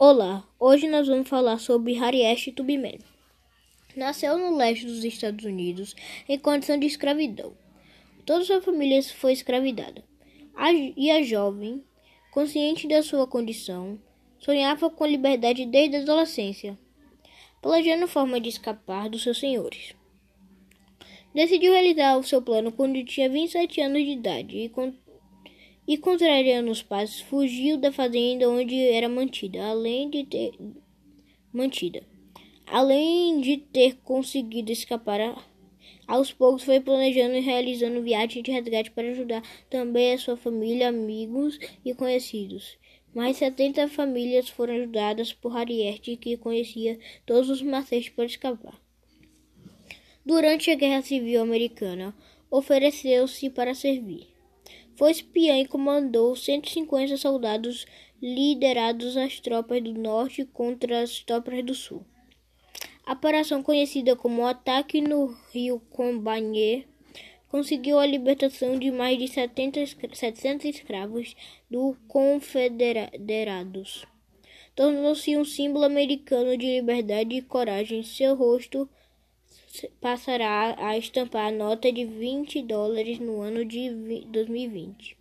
Olá, hoje nós vamos falar sobre Harriet Tubman. Nasceu no leste dos Estados Unidos em condição de escravidão. Toda sua família foi escravidada. e a jovem, consciente da sua condição, sonhava com liberdade desde a adolescência, planejando forma de escapar dos seus senhores. Decidiu realizar o seu plano quando tinha 27 anos de idade e, e, contrariando os pais, fugiu da fazenda onde era mantida, além de ter mantida. Além de ter conseguido escapar, aos poucos foi planejando e realizando viagens de resgate para ajudar também a sua família, amigos e conhecidos. Mais 70 famílias foram ajudadas por Harriet, que conhecia todos os macetes para escapar. Durante a Guerra Civil Americana, ofereceu-se para servir. Foi espiã e comandou 150 soldados liderados as tropas do norte contra as tropas do sul. A operação conhecida como Ataque no Rio Combanhê conseguiu a libertação de mais de 70, 700 escravos do confederados. Tornou-se um símbolo americano de liberdade e coragem. Seu rosto passará a estampar a nota de 20 dólares no ano de 2020.